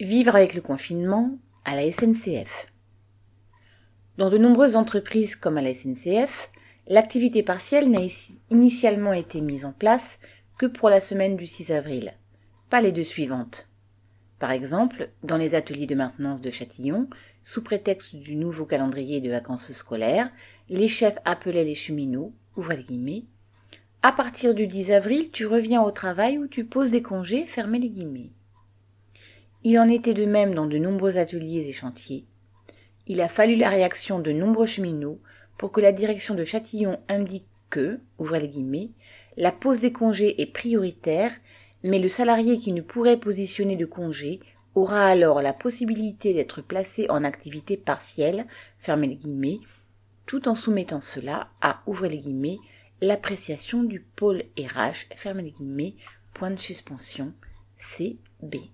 Vivre avec le confinement à la SNCF. Dans de nombreuses entreprises comme à la SNCF, l'activité partielle n'a initialement été mise en place que pour la semaine du 6 avril, pas les deux suivantes. Par exemple, dans les ateliers de maintenance de Châtillon, sous prétexte du nouveau calendrier de vacances scolaires, les chefs appelaient les cheminots, ouvrez les guillemets, à partir du 10 avril, tu reviens au travail ou tu poses des congés, fermez les guillemets. Il en était de même dans de nombreux ateliers et chantiers. Il a fallu la réaction de nombreux cheminots pour que la direction de Châtillon indique que, ouvrez les guillemets, la pose des congés est prioritaire, mais le salarié qui ne pourrait positionner de congé aura alors la possibilité d'être placé en activité partielle, fermez les guillemets, tout en soumettant cela à, ouvrez les guillemets, l'appréciation du pôle RH, fermez les guillemets, point de suspension, CB.